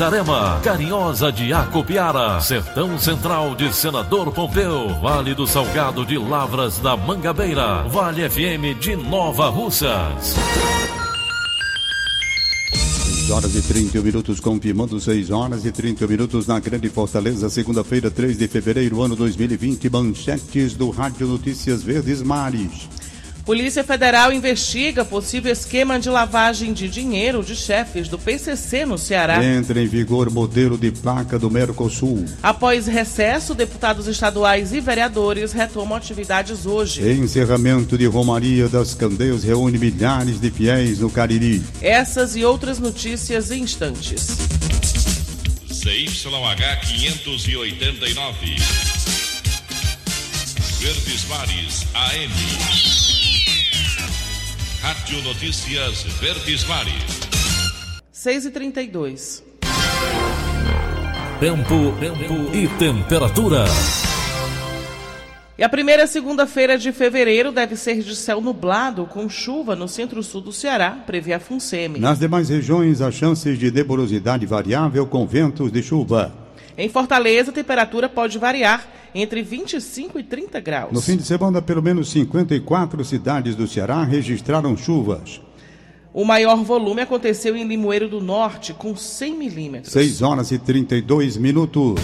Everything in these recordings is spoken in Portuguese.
Itarema, Carinhosa de Acopiara, Sertão Central de Senador Pompeu, Vale do Salgado de Lavras da Mangabeira, Vale FM de Nova Russas. 6 horas e 31 minutos, confirmando 6 horas e 30 minutos na Grande Fortaleza, segunda-feira, 3 de fevereiro, ano 2020. Manchetes do Rádio Notícias Verdes Mares. Polícia Federal investiga possível esquema de lavagem de dinheiro de chefes do PCC no Ceará. Entra em vigor modelo de placa do Mercosul. Após recesso, deputados estaduais e vereadores retomam atividades hoje. Encerramento de Romaria das Candeias reúne milhares de fiéis no Cariri. Essas e outras notícias em instantes. CYH 589. Verdes Mares AM. Rádio Notícias Verdes Mares. 6 e 32 Tempo, tempo e temperatura. E a primeira segunda-feira de fevereiro deve ser de céu nublado, com chuva no centro-sul do Ceará, prevê a FUNSEMI. Nas demais regiões, há chances de nebulosidade variável com ventos de chuva. Em Fortaleza, a temperatura pode variar entre 25 e 30 graus. No fim de semana, pelo menos 54 cidades do Ceará registraram chuvas. O maior volume aconteceu em Limoeiro do Norte, com 100 milímetros. 6 horas e 32 minutos.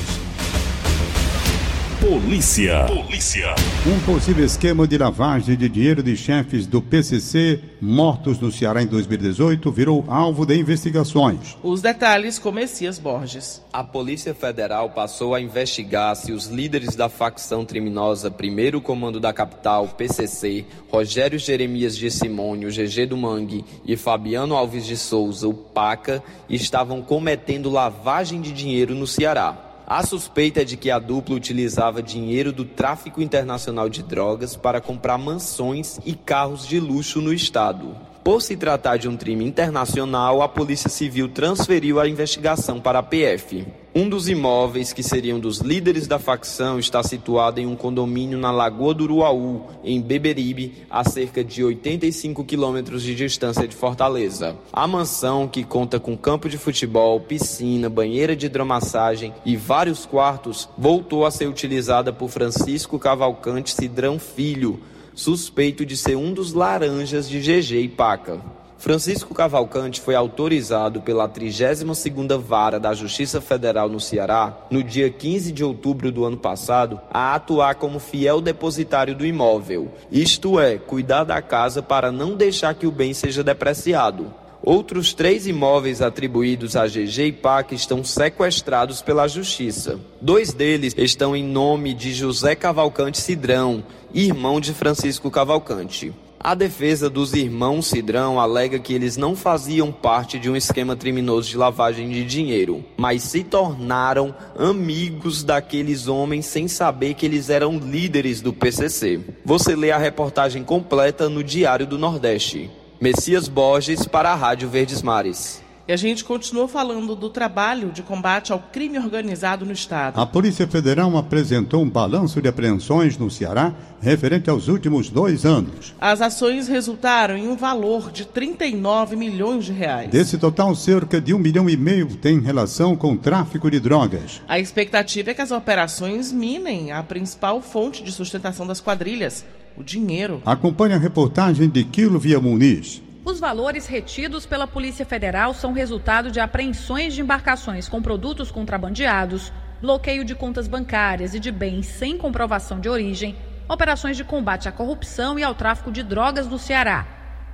Polícia. Polícia. Um possível esquema de lavagem de dinheiro de chefes do PCC mortos no Ceará em 2018 virou alvo de investigações. Os detalhes com Messias Borges. A Polícia Federal passou a investigar se os líderes da facção criminosa Primeiro Comando da Capital, PCC, Rogério Jeremias de Simônio, GG do Mangue e Fabiano Alves de Souza, o PACA, estavam cometendo lavagem de dinheiro no Ceará. A suspeita é de que a dupla utilizava dinheiro do tráfico internacional de drogas para comprar mansões e carros de luxo no estado. Por se tratar de um crime internacional, a Polícia Civil transferiu a investigação para a PF. Um dos imóveis que seriam dos líderes da facção está situado em um condomínio na Lagoa do Uruaú, em Beberibe, a cerca de 85 quilômetros de distância de Fortaleza. A mansão, que conta com campo de futebol, piscina, banheira de hidromassagem e vários quartos, voltou a ser utilizada por Francisco Cavalcante Cidrão Filho, suspeito de ser um dos laranjas de GG e Paca. Francisco Cavalcante foi autorizado pela 32ª Vara da Justiça Federal no Ceará, no dia 15 de outubro do ano passado, a atuar como fiel depositário do imóvel, isto é, cuidar da casa para não deixar que o bem seja depreciado. Outros três imóveis atribuídos a GG e PAC estão sequestrados pela Justiça. Dois deles estão em nome de José Cavalcante Cidrão, irmão de Francisco Cavalcante. A defesa dos irmãos Cidrão alega que eles não faziam parte de um esquema criminoso de lavagem de dinheiro, mas se tornaram amigos daqueles homens sem saber que eles eram líderes do PCC. Você lê a reportagem completa no Diário do Nordeste. Messias Borges para a Rádio Verdes Mares. E a gente continua falando do trabalho de combate ao crime organizado no Estado. A Polícia Federal apresentou um balanço de apreensões no Ceará referente aos últimos dois anos. As ações resultaram em um valor de 39 milhões de reais. Desse total, cerca de um milhão e meio tem relação com o tráfico de drogas. A expectativa é que as operações minem a principal fonte de sustentação das quadrilhas, o dinheiro. Acompanhe a reportagem de Quilo Via Muniz. Os valores retidos pela Polícia Federal são resultado de apreensões de embarcações com produtos contrabandeados, bloqueio de contas bancárias e de bens sem comprovação de origem, operações de combate à corrupção e ao tráfico de drogas no Ceará.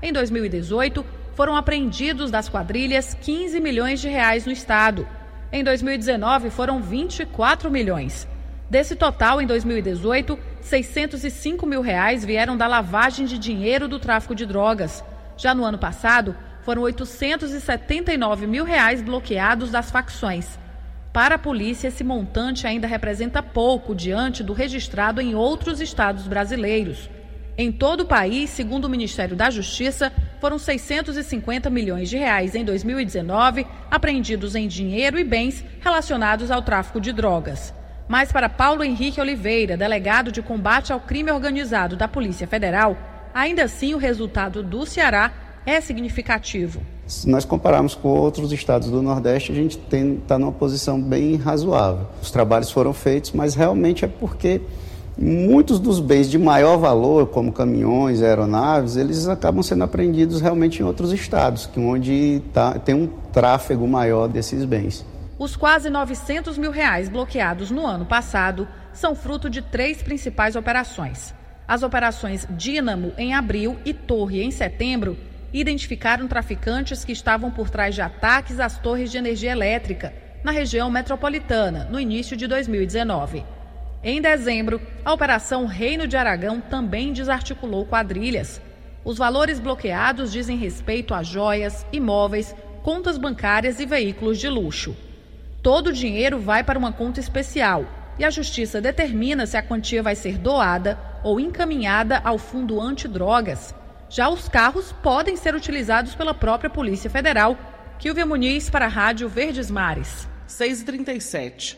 Em 2018, foram apreendidos das quadrilhas 15 milhões de reais no estado. Em 2019, foram 24 milhões. Desse total, em 2018, 605 mil reais vieram da lavagem de dinheiro do tráfico de drogas. Já no ano passado, foram 879 mil reais bloqueados das facções. Para a polícia, esse montante ainda representa pouco diante do registrado em outros estados brasileiros. Em todo o país, segundo o Ministério da Justiça, foram 650 milhões de reais em 2019 apreendidos em dinheiro e bens relacionados ao tráfico de drogas. Mas para Paulo Henrique Oliveira, delegado de combate ao crime organizado da Polícia Federal, ainda assim o resultado do Ceará é significativo. Se nós compararmos com outros estados do Nordeste, a gente está numa posição bem razoável. Os trabalhos foram feitos, mas realmente é porque muitos dos bens de maior valor, como caminhões, aeronaves, eles acabam sendo apreendidos realmente em outros estados, onde tá, tem um tráfego maior desses bens. Os quase 900 mil reais bloqueados no ano passado são fruto de três principais operações. As operações Dínamo em abril e Torre em setembro identificaram traficantes que estavam por trás de ataques às torres de energia elétrica na região metropolitana no início de 2019. Em dezembro, a Operação Reino de Aragão também desarticulou quadrilhas. Os valores bloqueados dizem respeito a joias, imóveis, contas bancárias e veículos de luxo. Todo o dinheiro vai para uma conta especial e a Justiça determina se a quantia vai ser doada ou encaminhada ao Fundo Antidrogas. Já os carros podem ser utilizados pela própria Polícia Federal. Kilvia Muniz para a Rádio Verdes Mares. 6h37.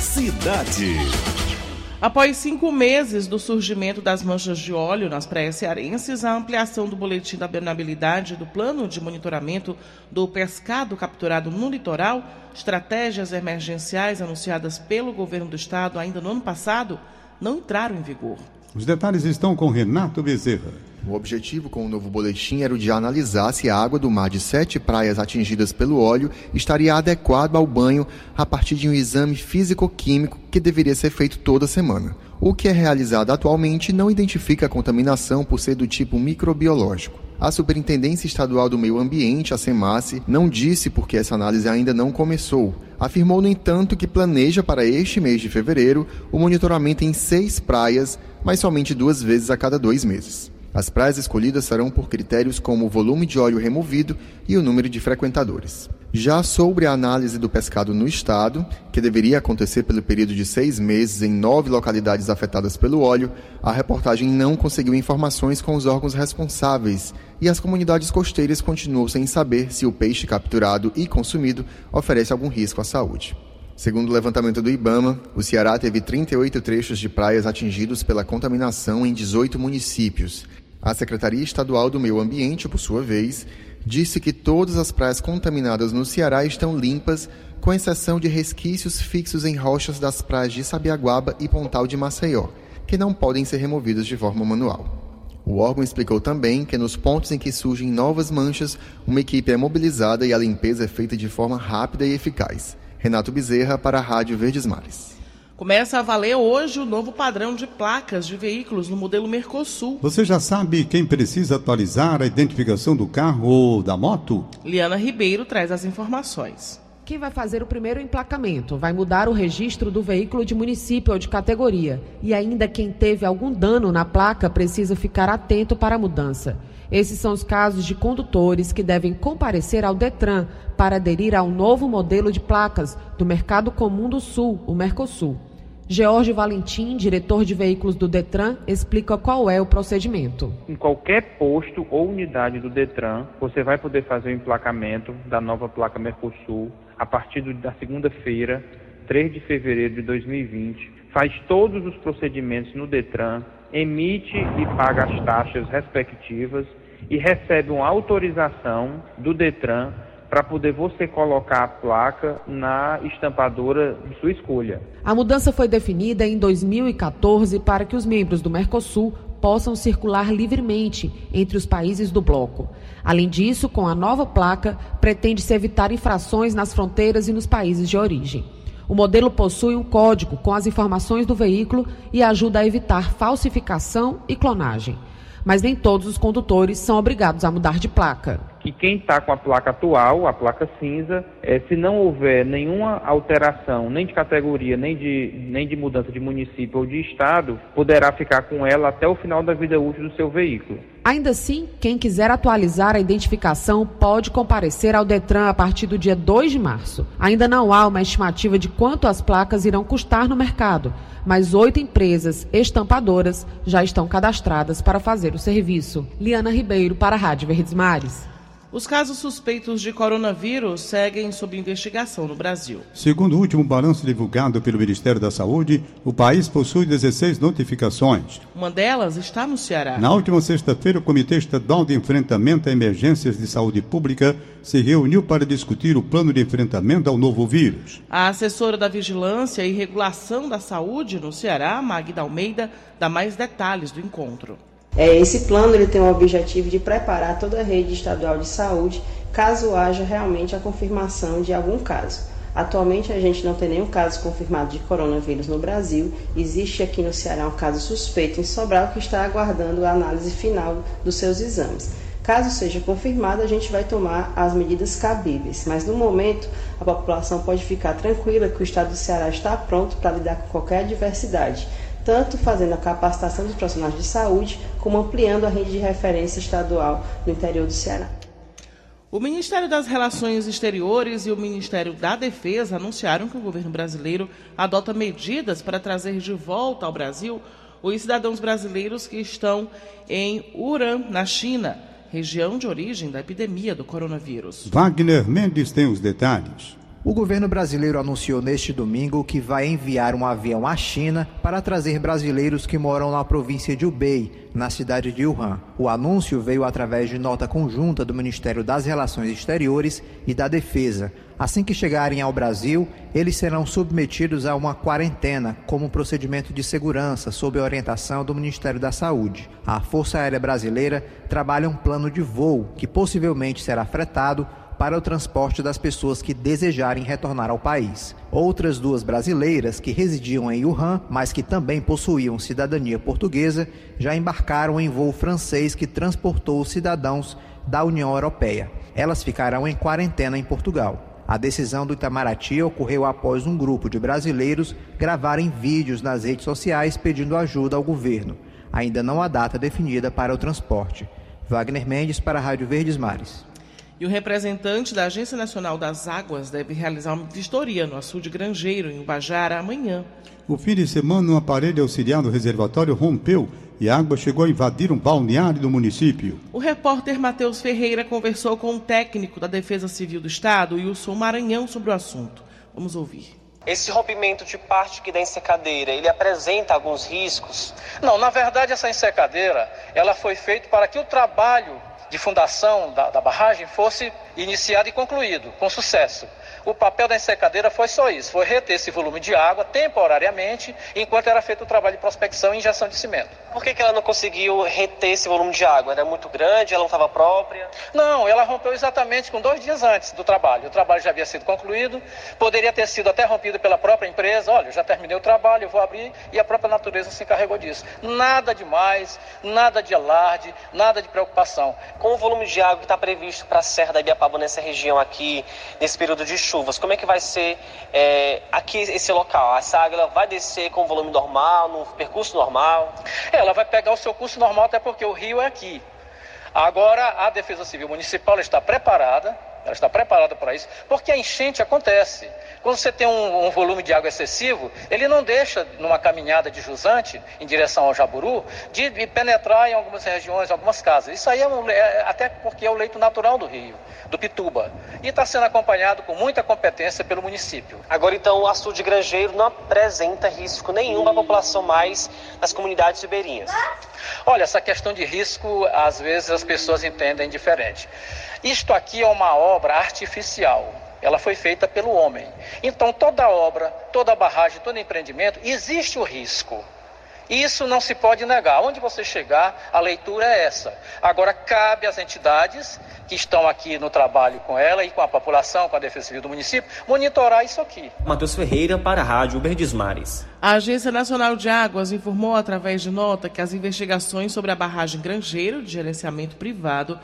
Cidade. Após cinco meses do surgimento das manchas de óleo nas praias cearenses, a ampliação do boletim da benabilidade do plano de monitoramento do pescado capturado no litoral, estratégias emergenciais anunciadas pelo governo do estado ainda no ano passado, não entraram em vigor. Os detalhes estão com Renato Bezerra. O objetivo com o novo boletim era o de analisar se a água do mar de sete praias atingidas pelo óleo estaria adequada ao banho a partir de um exame físico-químico que deveria ser feito toda semana. O que é realizado atualmente não identifica a contaminação por ser do tipo microbiológico. A Superintendência Estadual do Meio Ambiente, a SEMASSE, não disse porque essa análise ainda não começou. Afirmou, no entanto, que planeja para este mês de fevereiro o monitoramento em seis praias, mas somente duas vezes a cada dois meses. As praias escolhidas serão por critérios como o volume de óleo removido e o número de frequentadores. Já sobre a análise do pescado no estado, que deveria acontecer pelo período de seis meses em nove localidades afetadas pelo óleo, a reportagem não conseguiu informações com os órgãos responsáveis e as comunidades costeiras continuam sem saber se o peixe capturado e consumido oferece algum risco à saúde. Segundo o levantamento do IBAMA, o Ceará teve 38 trechos de praias atingidos pela contaminação em 18 municípios, a Secretaria Estadual do Meio Ambiente, por sua vez, disse que todas as praias contaminadas no Ceará estão limpas, com exceção de resquícios fixos em rochas das praias de Sabiaguaba e Pontal de Maceió, que não podem ser removidos de forma manual. O órgão explicou também que nos pontos em que surgem novas manchas, uma equipe é mobilizada e a limpeza é feita de forma rápida e eficaz. Renato Bezerra para a Rádio Verdes Mares. Começa a valer hoje o novo padrão de placas de veículos no modelo Mercosul. Você já sabe quem precisa atualizar a identificação do carro ou da moto? Liana Ribeiro traz as informações. Quem vai fazer o primeiro emplacamento vai mudar o registro do veículo de município ou de categoria. E ainda quem teve algum dano na placa precisa ficar atento para a mudança. Esses são os casos de condutores que devem comparecer ao Detran para aderir ao novo modelo de placas do Mercado Comum do Sul, o Mercosul. George Valentim, diretor de veículos do Detran, explica qual é o procedimento. Em qualquer posto ou unidade do Detran, você vai poder fazer o emplacamento da nova placa Mercosul a partir da segunda-feira, 3 de fevereiro de 2020. Faz todos os procedimentos no Detran, emite e paga as taxas respectivas e recebe uma autorização do Detran para poder você colocar a placa na estampadora de sua escolha. A mudança foi definida em 2014 para que os membros do Mercosul possam circular livremente entre os países do bloco. Além disso, com a nova placa, pretende-se evitar infrações nas fronteiras e nos países de origem. O modelo possui um código com as informações do veículo e ajuda a evitar falsificação e clonagem. Mas nem todos os condutores são obrigados a mudar de placa. Que quem está com a placa atual, a placa cinza, é, se não houver nenhuma alteração, nem de categoria, nem de, nem de mudança de município ou de estado, poderá ficar com ela até o final da vida útil do seu veículo. Ainda assim, quem quiser atualizar a identificação pode comparecer ao Detran a partir do dia 2 de março. Ainda não há uma estimativa de quanto as placas irão custar no mercado, mas oito empresas estampadoras já estão cadastradas para fazer o serviço. Liana Ribeiro, para a Rádio Verdes Mares. Os casos suspeitos de coronavírus seguem sob investigação no Brasil. Segundo o último balanço divulgado pelo Ministério da Saúde, o país possui 16 notificações. Uma delas está no Ceará. Na última sexta-feira, o Comitê Estadual de Enfrentamento a Emergências de Saúde Pública se reuniu para discutir o plano de enfrentamento ao novo vírus. A assessora da Vigilância e Regulação da Saúde no Ceará, Magda Almeida, dá mais detalhes do encontro. É, esse plano ele tem o objetivo de preparar toda a rede estadual de saúde caso haja realmente a confirmação de algum caso. Atualmente a gente não tem nenhum caso confirmado de coronavírus no Brasil. Existe aqui no Ceará um caso suspeito em Sobral que está aguardando a análise final dos seus exames. Caso seja confirmado, a gente vai tomar as medidas cabíveis, mas no momento a população pode ficar tranquila que o estado do Ceará está pronto para lidar com qualquer adversidade tanto fazendo a capacitação dos profissionais de saúde, como ampliando a rede de referência estadual no interior do Ceará. O Ministério das Relações Exteriores e o Ministério da Defesa anunciaram que o governo brasileiro adota medidas para trazer de volta ao Brasil os cidadãos brasileiros que estão em Wuhan, na China, região de origem da epidemia do coronavírus. Wagner Mendes tem os detalhes. O governo brasileiro anunciou neste domingo que vai enviar um avião à China para trazer brasileiros que moram na província de Hubei, na cidade de Wuhan. O anúncio veio através de nota conjunta do Ministério das Relações Exteriores e da Defesa. Assim que chegarem ao Brasil, eles serão submetidos a uma quarentena como procedimento de segurança sob orientação do Ministério da Saúde. A Força Aérea Brasileira trabalha um plano de voo que possivelmente será fretado para o transporte das pessoas que desejarem retornar ao país. Outras duas brasileiras que residiam em Wuhan, mas que também possuíam cidadania portuguesa, já embarcaram em voo francês que transportou os cidadãos da União Europeia. Elas ficarão em quarentena em Portugal. A decisão do Itamaraty ocorreu após um grupo de brasileiros gravarem vídeos nas redes sociais pedindo ajuda ao governo. Ainda não há data definida para o transporte. Wagner Mendes para a Rádio Verdes Mares. E o representante da Agência Nacional das Águas deve realizar uma vistoria no açude Grangeiro, em Ubajara, amanhã. O fim de semana, um aparelho auxiliar do reservatório rompeu e a água chegou a invadir um balneário do município. O repórter Matheus Ferreira conversou com o técnico da Defesa Civil do Estado, Wilson Maranhão, sobre o assunto. Vamos ouvir. Esse rompimento de parte aqui da ensecadeira, ele apresenta alguns riscos? Não, na verdade essa ensecadeira, ela foi feita para que o trabalho de fundação da, da barragem fosse iniciado e concluído com sucesso. O papel da ensecadeira foi só isso, foi reter esse volume de água temporariamente, enquanto era feito o trabalho de prospecção e injeção de cimento. Por que, que ela não conseguiu reter esse volume de água? Era muito grande, ela não estava própria? Não, ela rompeu exatamente com dois dias antes do trabalho. O trabalho já havia sido concluído, poderia ter sido até rompido pela própria empresa. Olha, eu já terminei o trabalho, eu vou abrir, e a própria natureza se encarregou disso. Nada de mais, nada de alarde, nada de preocupação. Com o volume de água que está previsto para a Serra da Ibiapaba nessa região aqui, nesse período de chuva, chuvas, como é que vai ser é, aqui esse local? Essa água vai descer com volume normal, no percurso normal? Ela vai pegar o seu curso normal, até porque o rio é aqui. Agora, a Defesa Civil Municipal está preparada, ela está preparada para isso, porque a enchente acontece. Quando você tem um, um, volume de água excessivo, ele não deixa, numa caminhada de jusante em direção ao Jaburu, de, de penetrar em algumas regiões, algumas casas. Isso aí é, um, é, até porque é o leito natural do rio, do Pituba. E está sendo acompanhado com muita competência pelo município. Agora, então, o açude granjeiro não apresenta risco nenhum para a população mais das comunidades ribeirinhas. Olha, essa questão de risco, às vezes as pessoas entendem diferente. Isto aqui é uma obra artificial ela foi feita pelo homem. Então, toda obra, toda barragem, todo empreendimento, existe o risco. Isso não se pode negar. Onde você chegar, a leitura é essa. Agora, cabe às entidades que estão aqui no trabalho com ela e com a população, com a Defesa Civil do município, monitorar isso aqui. Matheus Ferreira para a Rádio Mares. A Agência Nacional de Águas informou através de nota que as investigações sobre a barragem Grangeiro de gerenciamento privado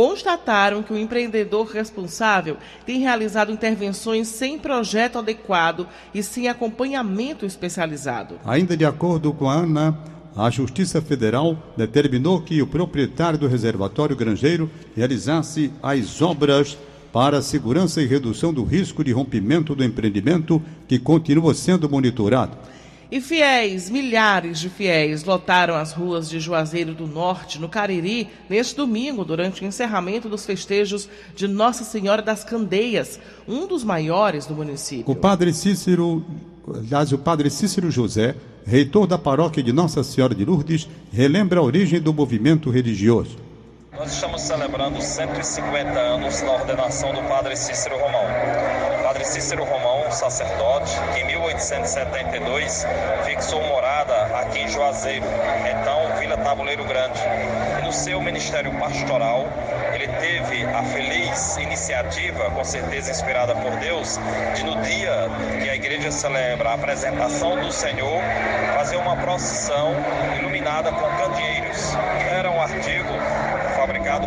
constataram que o empreendedor responsável tem realizado intervenções sem projeto adequado e sem acompanhamento especializado. Ainda de acordo com a ANA, a Justiça Federal determinou que o proprietário do reservatório granjeiro realizasse as obras para segurança e redução do risco de rompimento do empreendimento, que continua sendo monitorado. E fiéis, milhares de fiéis, lotaram as ruas de Juazeiro do Norte, no Cariri, neste domingo, durante o encerramento dos festejos de Nossa Senhora das Candeias, um dos maiores do município. O padre Cícero, aliás, o padre Cícero José, reitor da paróquia de Nossa Senhora de Lourdes, relembra a origem do movimento religioso. Nós estamos celebrando 150 anos da ordenação do padre Cícero Romão. Padre Cícero Romão, sacerdote, que em 1872 fixou morada aqui em Juazeiro, então Vila Tabuleiro Grande. E no seu ministério pastoral, ele teve a feliz iniciativa, com certeza inspirada por Deus, de no dia que a igreja celebra a apresentação do Senhor, fazer uma procissão iluminada com candeeiros. Era um artigo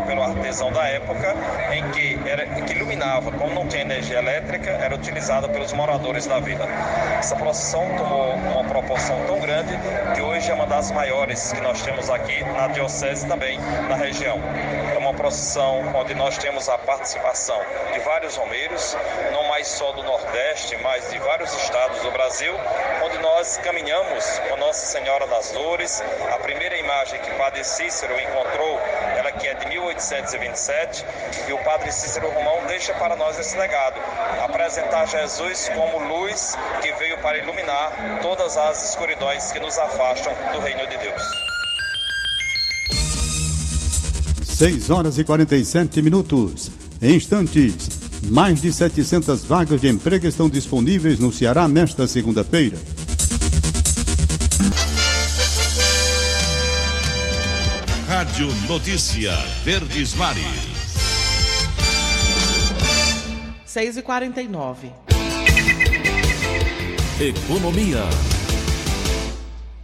pelo artesão da época, em que, era, que iluminava, como não tinha energia elétrica, era utilizada pelos moradores da vila. Essa procissão tomou uma proporção tão grande que hoje é uma das maiores que nós temos aqui na diocese também, na região. É uma procissão onde nós temos a participação de vários romeiros, não mais só do Nordeste, mas de vários estados do Brasil, onde nós caminhamos com Nossa Senhora das Dores. A primeira imagem que Padre Cícero encontrou, que é de 1827, e o Padre Cícero Romão deixa para nós esse legado, apresentar Jesus como luz que veio para iluminar todas as escuridões que nos afastam do reino de Deus. 6 horas e 47 minutos. Em instantes, mais de 700 vagas de emprego estão disponíveis no Ceará nesta segunda-feira. Rádio Notícia Verdes Mares. 6 e 49 Economia.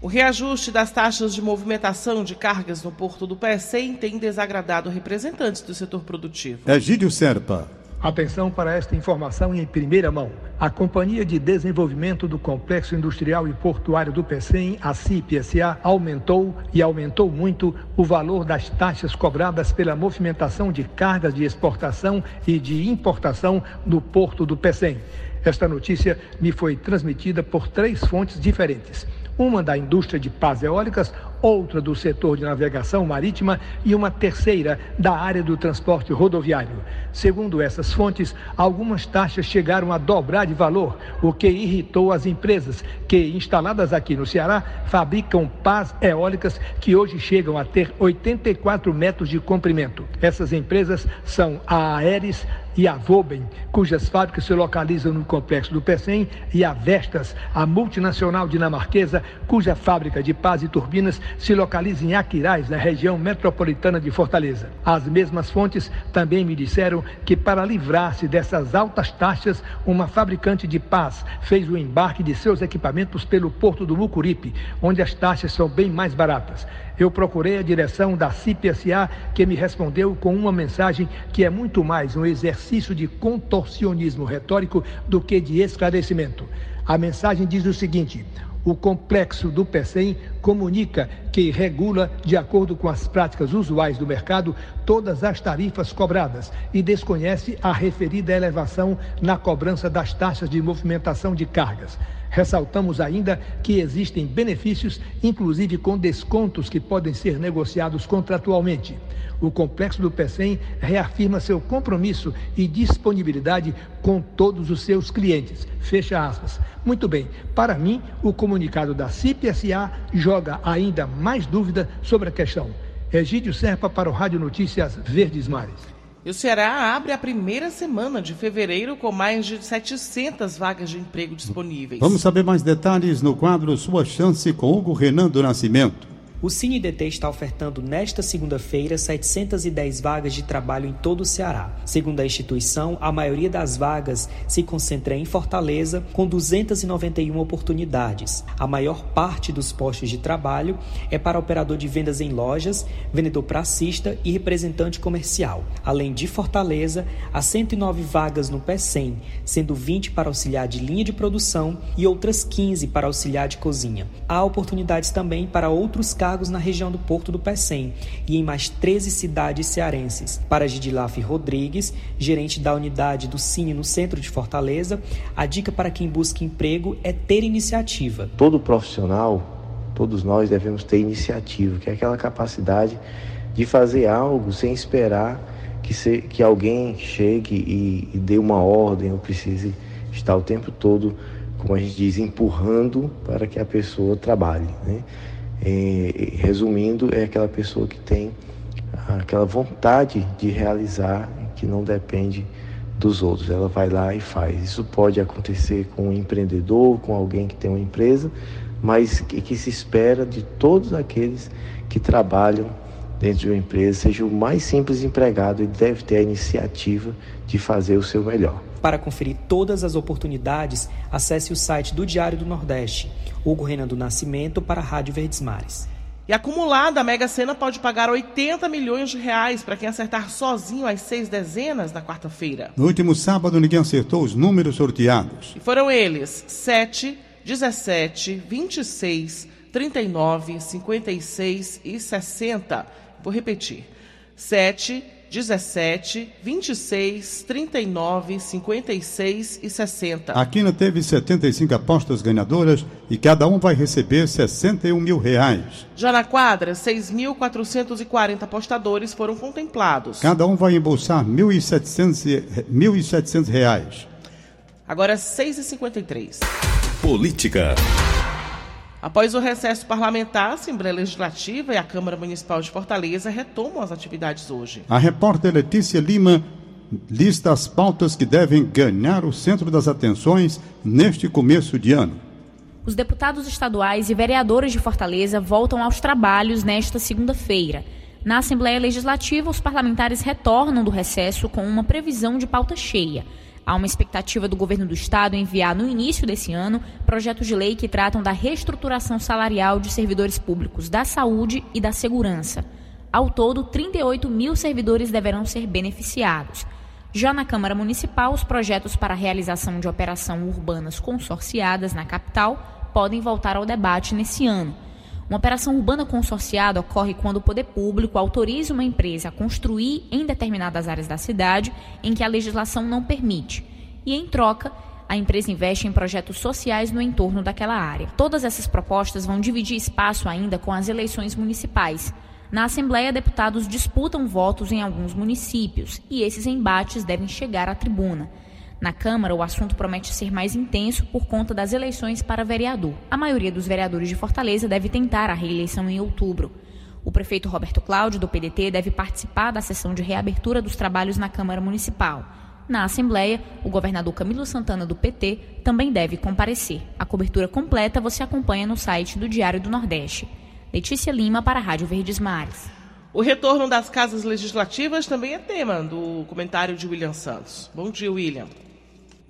O reajuste das taxas de movimentação de cargas no Porto do Pecém tem desagradado representantes do setor produtivo. Egídio Serpa. Atenção para esta informação em primeira mão. A Companhia de Desenvolvimento do Complexo Industrial e Portuário do PECEM, a CIP-SA, aumentou e aumentou muito o valor das taxas cobradas pela movimentação de cargas de exportação e de importação no Porto do PECEM. Esta notícia me foi transmitida por três fontes diferentes uma da indústria de pás eólicas, outra do setor de navegação marítima e uma terceira da área do transporte rodoviário. Segundo essas fontes, algumas taxas chegaram a dobrar de valor, o que irritou as empresas que, instaladas aqui no Ceará, fabricam pás eólicas que hoje chegam a ter 84 metros de comprimento. Essas empresas são a Aeres, e a Voben, cujas fábricas se localizam no complexo do PECEM, e a Vestas, a multinacional dinamarquesa, cuja fábrica de pás e turbinas se localiza em Aquiraz, na região metropolitana de Fortaleza. As mesmas fontes também me disseram que, para livrar-se dessas altas taxas, uma fabricante de pás fez o embarque de seus equipamentos pelo porto do Mucuripe, onde as taxas são bem mais baratas. Eu procurei a direção da CIPSA, que me respondeu com uma mensagem que é muito mais um exercício de contorcionismo retórico do que de esclarecimento. A mensagem diz o seguinte: o complexo do PECEM comunica que regula, de acordo com as práticas usuais do mercado, todas as tarifas cobradas e desconhece a referida elevação na cobrança das taxas de movimentação de cargas. Ressaltamos ainda que existem benefícios, inclusive com descontos que podem ser negociados contratualmente. O complexo do PECEM reafirma seu compromisso e disponibilidade com todos os seus clientes. Fecha aspas. Muito bem, para mim, o comunicado da CIPSA joga ainda mais dúvida sobre a questão. Egídio Serpa para o Rádio Notícias Verdes Mares. E o Ceará abre a primeira semana de fevereiro com mais de 700 vagas de emprego disponíveis. Vamos saber mais detalhes no quadro Sua Chance com Hugo Renan do Nascimento. O CineDT está ofertando nesta segunda-feira 710 vagas de trabalho em todo o Ceará. Segundo a instituição, a maioria das vagas se concentra em Fortaleza, com 291 oportunidades. A maior parte dos postos de trabalho é para operador de vendas em lojas, vendedor pracista e representante comercial. Além de Fortaleza, há 109 vagas no PECEM, sendo 20 para auxiliar de linha de produção e outras 15 para auxiliar de cozinha. Há oportunidades também para outros cargos na região do Porto do Pecém e em mais 13 cidades cearenses. Para Gidilaf Rodrigues, gerente da unidade do Cine no centro de Fortaleza, a dica para quem busca emprego é ter iniciativa. Todo profissional, todos nós devemos ter iniciativa, que é aquela capacidade de fazer algo sem esperar que, se, que alguém chegue e, e dê uma ordem ou precise estar o tempo todo, como a gente diz, empurrando para que a pessoa trabalhe. Né? É, resumindo, é aquela pessoa que tem aquela vontade de realizar, que não depende dos outros. Ela vai lá e faz. Isso pode acontecer com um empreendedor, com alguém que tem uma empresa, mas que, que se espera de todos aqueles que trabalham dentro de uma empresa, seja o mais simples empregado, ele deve ter a iniciativa de fazer o seu melhor. Para conferir todas as oportunidades, acesse o site do Diário do Nordeste. Hugo Renan do Nascimento para a Rádio Verdes Mares. E acumulada, a Mega Sena pode pagar 80 milhões de reais para quem acertar sozinho as seis dezenas na quarta-feira. No último sábado, ninguém acertou os números sorteados. E foram eles: 7, 17, 26, 39, 56 e 60. Vou repetir: 7, 17, 26, 39, 56 e 60. A Quina teve 75 apostas ganhadoras e cada um vai receber 61 mil reais. Já na quadra, 6.440 apostadores foram contemplados. Cada um vai embolsar 1.700 reais. Agora 6h53. Política. Após o recesso parlamentar, a Assembleia Legislativa e a Câmara Municipal de Fortaleza retomam as atividades hoje. A repórter Letícia Lima lista as pautas que devem ganhar o centro das atenções neste começo de ano. Os deputados estaduais e vereadores de Fortaleza voltam aos trabalhos nesta segunda-feira. Na Assembleia Legislativa, os parlamentares retornam do recesso com uma previsão de pauta cheia. Há uma expectativa do governo do estado enviar no início desse ano projetos de lei que tratam da reestruturação salarial de servidores públicos da saúde e da segurança. Ao todo, 38 mil servidores deverão ser beneficiados. Já na Câmara Municipal, os projetos para a realização de operação urbanas consorciadas na capital podem voltar ao debate nesse ano. Uma operação urbana consorciada ocorre quando o poder público autoriza uma empresa a construir em determinadas áreas da cidade em que a legislação não permite. E, em troca, a empresa investe em projetos sociais no entorno daquela área. Todas essas propostas vão dividir espaço ainda com as eleições municipais. Na Assembleia, deputados disputam votos em alguns municípios e esses embates devem chegar à tribuna. Na Câmara, o assunto promete ser mais intenso por conta das eleições para vereador. A maioria dos vereadores de Fortaleza deve tentar a reeleição em outubro. O prefeito Roberto Cláudio, do PDT, deve participar da sessão de reabertura dos trabalhos na Câmara Municipal. Na Assembleia, o governador Camilo Santana, do PT, também deve comparecer. A cobertura completa você acompanha no site do Diário do Nordeste. Letícia Lima, para a Rádio Verdes Mares. O retorno das casas legislativas também é tema do comentário de William Santos. Bom dia, William.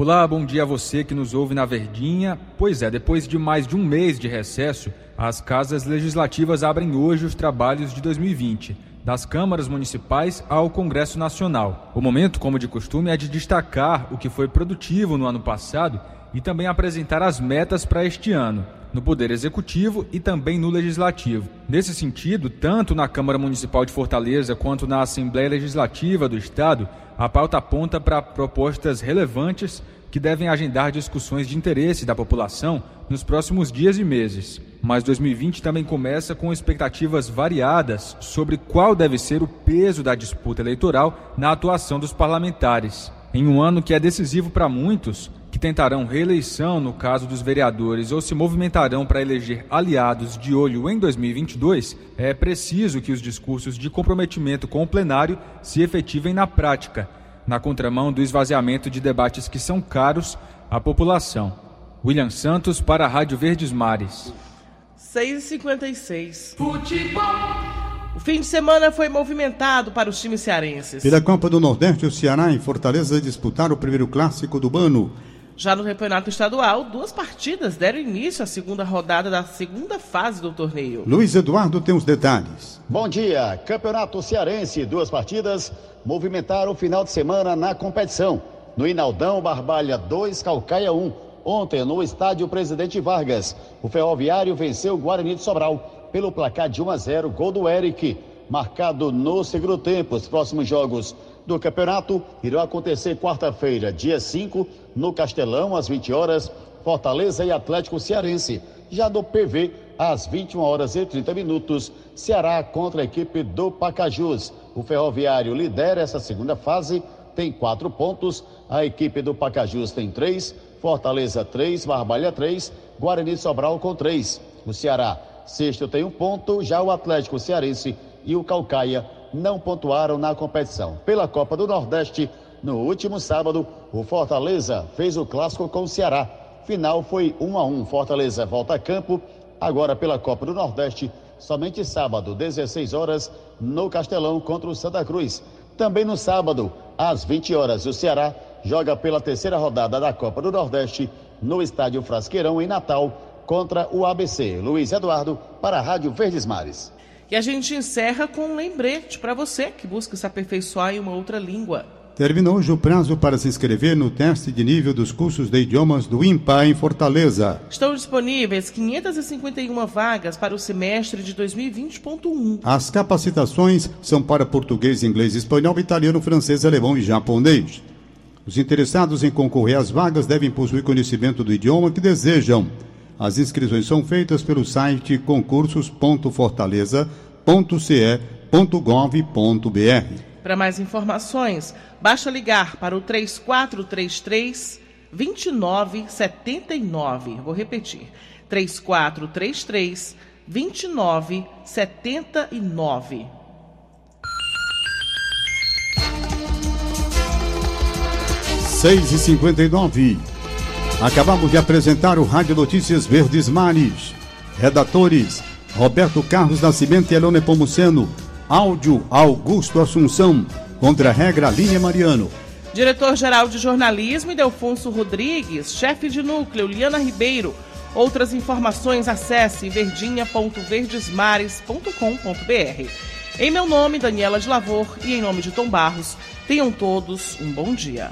Olá, bom dia a você que nos ouve na Verdinha. Pois é, depois de mais de um mês de recesso, as casas legislativas abrem hoje os trabalhos de 2020, das câmaras municipais ao Congresso Nacional. O momento, como de costume, é de destacar o que foi produtivo no ano passado e também apresentar as metas para este ano, no Poder Executivo e também no Legislativo. Nesse sentido, tanto na Câmara Municipal de Fortaleza quanto na Assembleia Legislativa do Estado, a pauta aponta para propostas relevantes que devem agendar discussões de interesse da população nos próximos dias e meses. Mas 2020 também começa com expectativas variadas sobre qual deve ser o peso da disputa eleitoral na atuação dos parlamentares. Em um ano que é decisivo para muitos, que tentarão reeleição no caso dos vereadores ou se movimentarão para eleger aliados de olho em 2022, é preciso que os discursos de comprometimento com o plenário se efetivem na prática, na contramão do esvaziamento de debates que são caros à população. William Santos para a Rádio Verdes Mares. 6h56. Futebol. O fim de semana foi movimentado para os times cearenses. Pela Copa do Nordeste, o Ceará e Fortaleza disputaram o primeiro clássico do ano. Já no campeonato estadual, duas partidas deram início à segunda rodada da segunda fase do torneio. Luiz Eduardo tem os detalhes. Bom dia. Campeonato Cearense, duas partidas movimentaram o final de semana na competição. No Inaldão, Barbalha 2, Calcaia 1. Ontem, no estádio Presidente Vargas, o Ferroviário venceu o Guarani de Sobral pelo placar de 1 a 0, gol do Eric, marcado no segundo tempo. Os próximos jogos do campeonato irão acontecer quarta-feira, dia 5, no Castelão, às 20 horas, Fortaleza e Atlético Cearense. Já no PV, às 21 horas e 30 minutos, Ceará contra a equipe do Pacajus. O Ferroviário lidera essa segunda fase, tem quatro pontos. A equipe do Pacajus tem três, Fortaleza três, Barbalha três, Guarani Sobral com três. O Ceará, sexto, tem um ponto. Já o Atlético Cearense e o Calcaia não pontuaram na competição. Pela Copa do Nordeste, no último sábado, o Fortaleza fez o clássico com o Ceará. Final foi 1 a 1. Fortaleza volta a campo. Agora pela Copa do Nordeste, somente sábado, 16 horas, no Castelão contra o Santa Cruz. Também no sábado, às 20 horas, o Ceará joga pela terceira rodada da Copa do Nordeste no Estádio Frasqueirão em Natal contra o ABC. Luiz Eduardo para a Rádio Verdes Mares. E a gente encerra com um lembrete para você que busca se aperfeiçoar em uma outra língua. Terminou hoje o prazo para se inscrever no teste de nível dos cursos de idiomas do IMPA em Fortaleza. Estão disponíveis 551 vagas para o semestre de 2020.1. As capacitações são para português, inglês, espanhol, italiano, francês, alemão e japonês. Os interessados em concorrer às vagas devem possuir conhecimento do idioma que desejam. As inscrições são feitas pelo site concursos.fortaleza.ce.gov.br. Para mais informações, basta ligar para o 3433 2979. Vou repetir: 3433 2979. Seis e cinquenta e nove. Acabamos de apresentar o Rádio Notícias Verdes Mares. Redatores: Roberto Carlos Nascimento e Elone Pomuceno. Áudio: Augusto Assunção. Contra a regra, Línia Mariano. Diretor-geral de jornalismo, Delfonso Rodrigues. Chefe de núcleo, Liana Ribeiro. Outras informações, acesse verdinha.verdesmares.com.br. Em meu nome, Daniela de Lavor, e em nome de Tom Barros, tenham todos um bom dia.